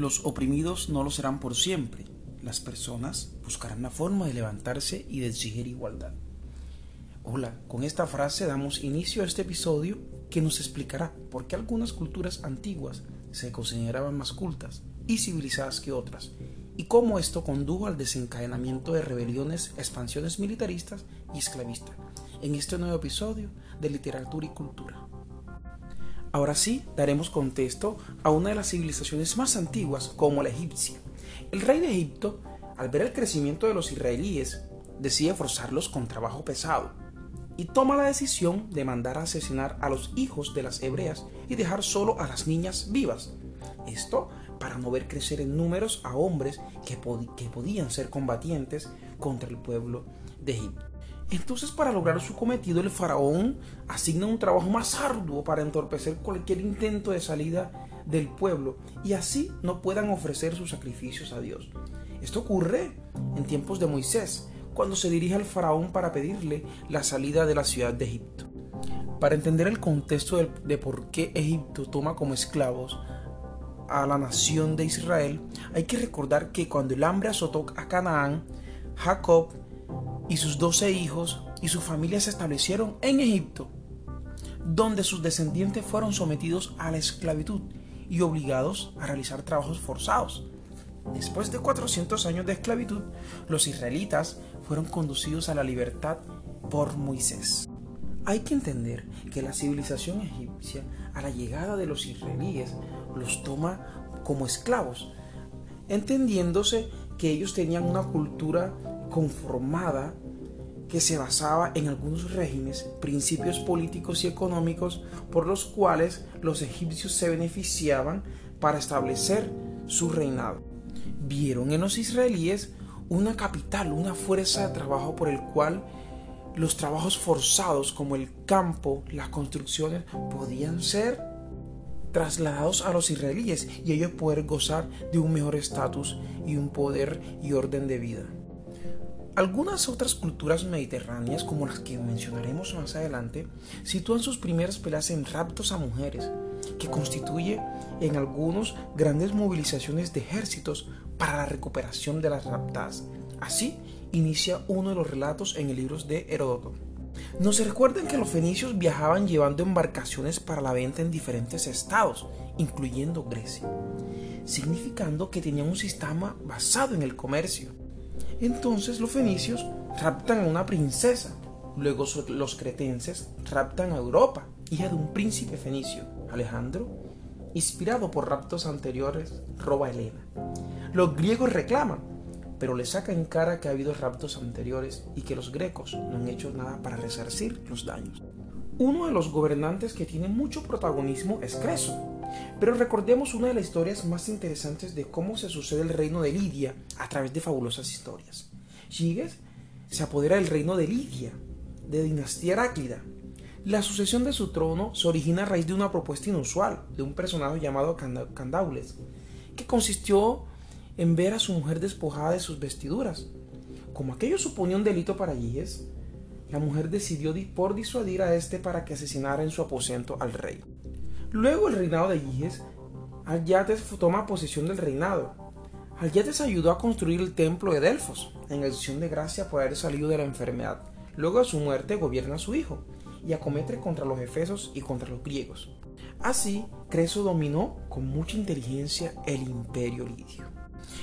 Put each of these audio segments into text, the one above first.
Los oprimidos no lo serán por siempre. Las personas buscarán la forma de levantarse y de exigir igualdad. Hola, con esta frase damos inicio a este episodio que nos explicará por qué algunas culturas antiguas se consideraban más cultas y civilizadas que otras, y cómo esto condujo al desencadenamiento de rebeliones, expansiones militaristas y esclavistas, en este nuevo episodio de Literatura y Cultura. Ahora sí, daremos contexto a una de las civilizaciones más antiguas como la egipcia. El rey de Egipto, al ver el crecimiento de los israelíes, decide forzarlos con trabajo pesado y toma la decisión de mandar a asesinar a los hijos de las hebreas y dejar solo a las niñas vivas. Esto para no ver crecer en números a hombres que, que podían ser combatientes contra el pueblo de Egipto. Entonces para lograr su cometido el faraón asigna un trabajo más arduo para entorpecer cualquier intento de salida del pueblo y así no puedan ofrecer sus sacrificios a Dios. Esto ocurre en tiempos de Moisés, cuando se dirige al faraón para pedirle la salida de la ciudad de Egipto. Para entender el contexto de, por qué Egipto toma como esclavos a la nación de Israel, hay que recordar que cuando el hambre azotó a Canaán, Jacob y sus doce hijos y su familia se establecieron en Egipto, donde sus descendientes fueron sometidos a la esclavitud y obligados a realizar trabajos forzados. Después de 400 años de esclavitud, los israelitas fueron conducidos a la libertad por Moisés. Hay que entender que la civilización egipcia, a la llegada de los israelíes, los toma como esclavos, entendiéndose que ellos tenían una cultura conformada que se basaba en algunos regímenes, principios políticos y económicos por los cuales los egipcios se beneficiaban para establecer su reinado vieron en los israelíes una capital, una fuerza de trabajo por el cual los trabajos forzados como el campo, las construcciones, podían ser trasladados a los israelíes y ellos poder gozar de un mejor estatus y un poder y orden de vida. Algunas otras culturas mediterráneas, como las que mencionaremos más adelante, sitúan sus primeras peleas en raptos a mujeres, que constituye en algunos grandes movilizaciones de ejércitos para la recuperación de las raptadas. Así inicia uno de los relatos en el libro de Heródoto. Nos recuerdan que los fenicios viajaban llevando embarcaciones para la venta en diferentes estados, incluyendo Grecia, significando que tenían un sistema basado en el comercio. Entonces los fenicios raptan a una princesa, luego los cretenses raptan a Europa, hija de un príncipe fenicio, Alejandro, inspirado por raptos anteriores, roba a Helena. Los griegos reclaman, pero le sacan cara que ha habido raptos anteriores y que los grecos no han hecho nada para resarcir los daños. Uno de los gobernantes que tiene mucho protagonismo es Creso, pero recordemos una de las historias más interesantes de cómo se sucede el reino de Lidia a través de fabulosas historias. Giges se apodera del reino de Lidia, de dinastía Heráclida. La sucesión de su trono se origina a raíz de una propuesta inusual de un personaje llamado Candaules, que consistió en ver a su mujer despojada de sus vestiduras. Como aquello suponía un delito para Giges, la mujer decidió por disuadir a este para que asesinara en su aposento al rey. Luego el reinado de Giges, Alyates toma posesión del reinado. Alyates ayudó a construir el templo de Delfos, en acción de gracia por haber salido de la enfermedad. Luego de su muerte gobierna a su hijo y acomete contra los efesos y contra los griegos. Así, Creso dominó con mucha inteligencia el imperio lidio.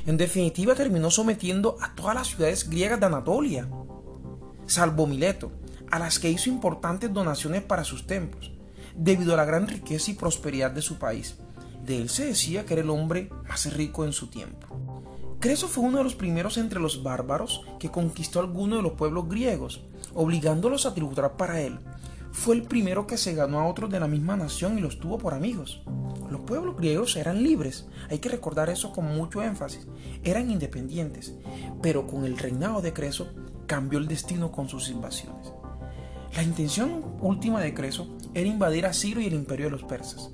En definitiva, terminó sometiendo a todas las ciudades griegas de Anatolia, salvo Mileto, a las que hizo importantes donaciones para sus templos, debido a la gran riqueza y prosperidad de su país. De él se decía que era el hombre más rico en su tiempo. Creso fue uno de los primeros entre los bárbaros que conquistó algunos de los pueblos griegos, obligándolos a tributar para él. Fue el primero que se ganó a otros de la misma nación y los tuvo por amigos. Los pueblos griegos eran libres, hay que recordar eso con mucho énfasis, eran independientes, pero con el reinado de Creso cambió el destino con sus invasiones. La intención última de Creso era invadir a Ciro y el imperio de los persas.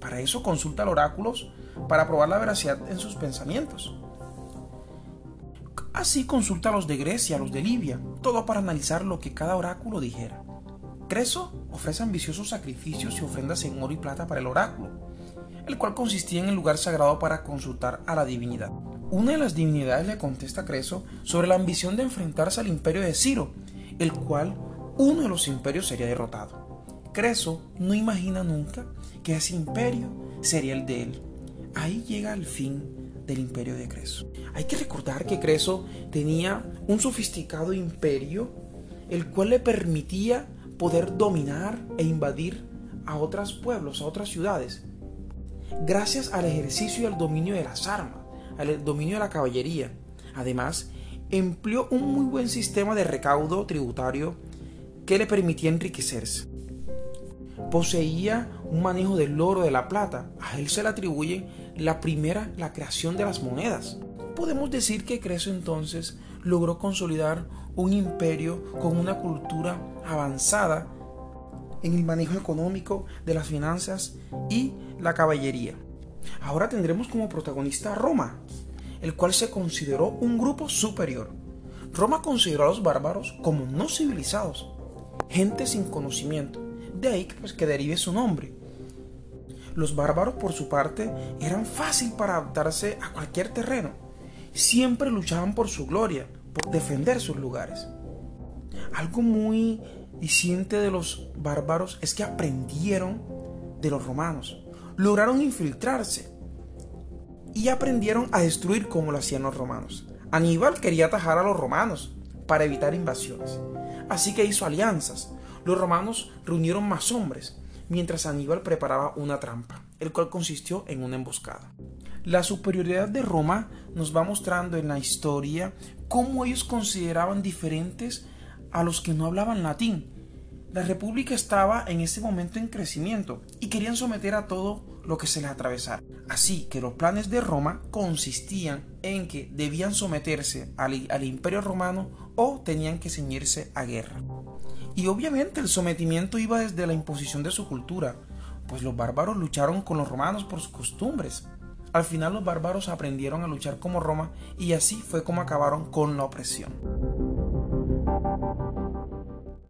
Para eso consulta los oráculos para probar la veracidad en sus pensamientos. Así consulta a los de Grecia, a los de Libia, todo para analizar lo que cada oráculo dijera. Creso ofrece ambiciosos sacrificios y ofrendas en oro y plata para el oráculo, el cual consistía en el lugar sagrado para consultar a la divinidad. Una de las divinidades le contesta a Creso sobre la ambición de enfrentarse al imperio de Ciro, el cual uno de los imperios sería derrotado. Creso no imagina nunca que ese imperio sería el de él. Ahí llega el fin del imperio de Creso. Hay que recordar que Creso tenía un sofisticado imperio, el cual le permitía poder dominar e invadir a otros pueblos, a otras ciudades, gracias al ejercicio y al dominio de las armas, al dominio de la caballería. Además, empleó un muy buen sistema de recaudo tributario que le permitía enriquecerse. Poseía un manejo del oro, de la plata. A él se le atribuye la primera, la creación de las monedas. Podemos decir que Creso entonces logró consolidar un imperio con una cultura avanzada en el manejo económico de las finanzas y la caballería. Ahora tendremos como protagonista a Roma, el cual se consideró un grupo superior. Roma consideró a los bárbaros como no civilizados, gente sin conocimiento, de ahí que, pues, que derive su nombre. Los bárbaros, por su parte, eran fácil para adaptarse a cualquier terreno. Siempre luchaban por su gloria, por defender sus lugares. Algo muy diciente de los bárbaros es que aprendieron de los romanos, lograron infiltrarse y aprendieron a destruir como lo hacían los romanos. Aníbal quería atajar a los romanos para evitar invasiones, así que hizo alianzas. Los romanos reunieron más hombres, mientras Aníbal preparaba una trampa, el cual consistió en una emboscada. La superioridad de Roma nos va mostrando en la historia cómo ellos consideraban diferentes a los que no hablaban latín. La república estaba en ese momento en crecimiento y querían someter a todo lo que se les atravesara. Así que los planes de Roma consistían en que debían someterse al, al imperio romano o tenían que ceñirse a guerra. Y obviamente el sometimiento iba desde la imposición de su cultura, pues los bárbaros lucharon con los romanos por sus costumbres. Al final los bárbaros aprendieron a luchar como Roma y así fue como acabaron con la opresión.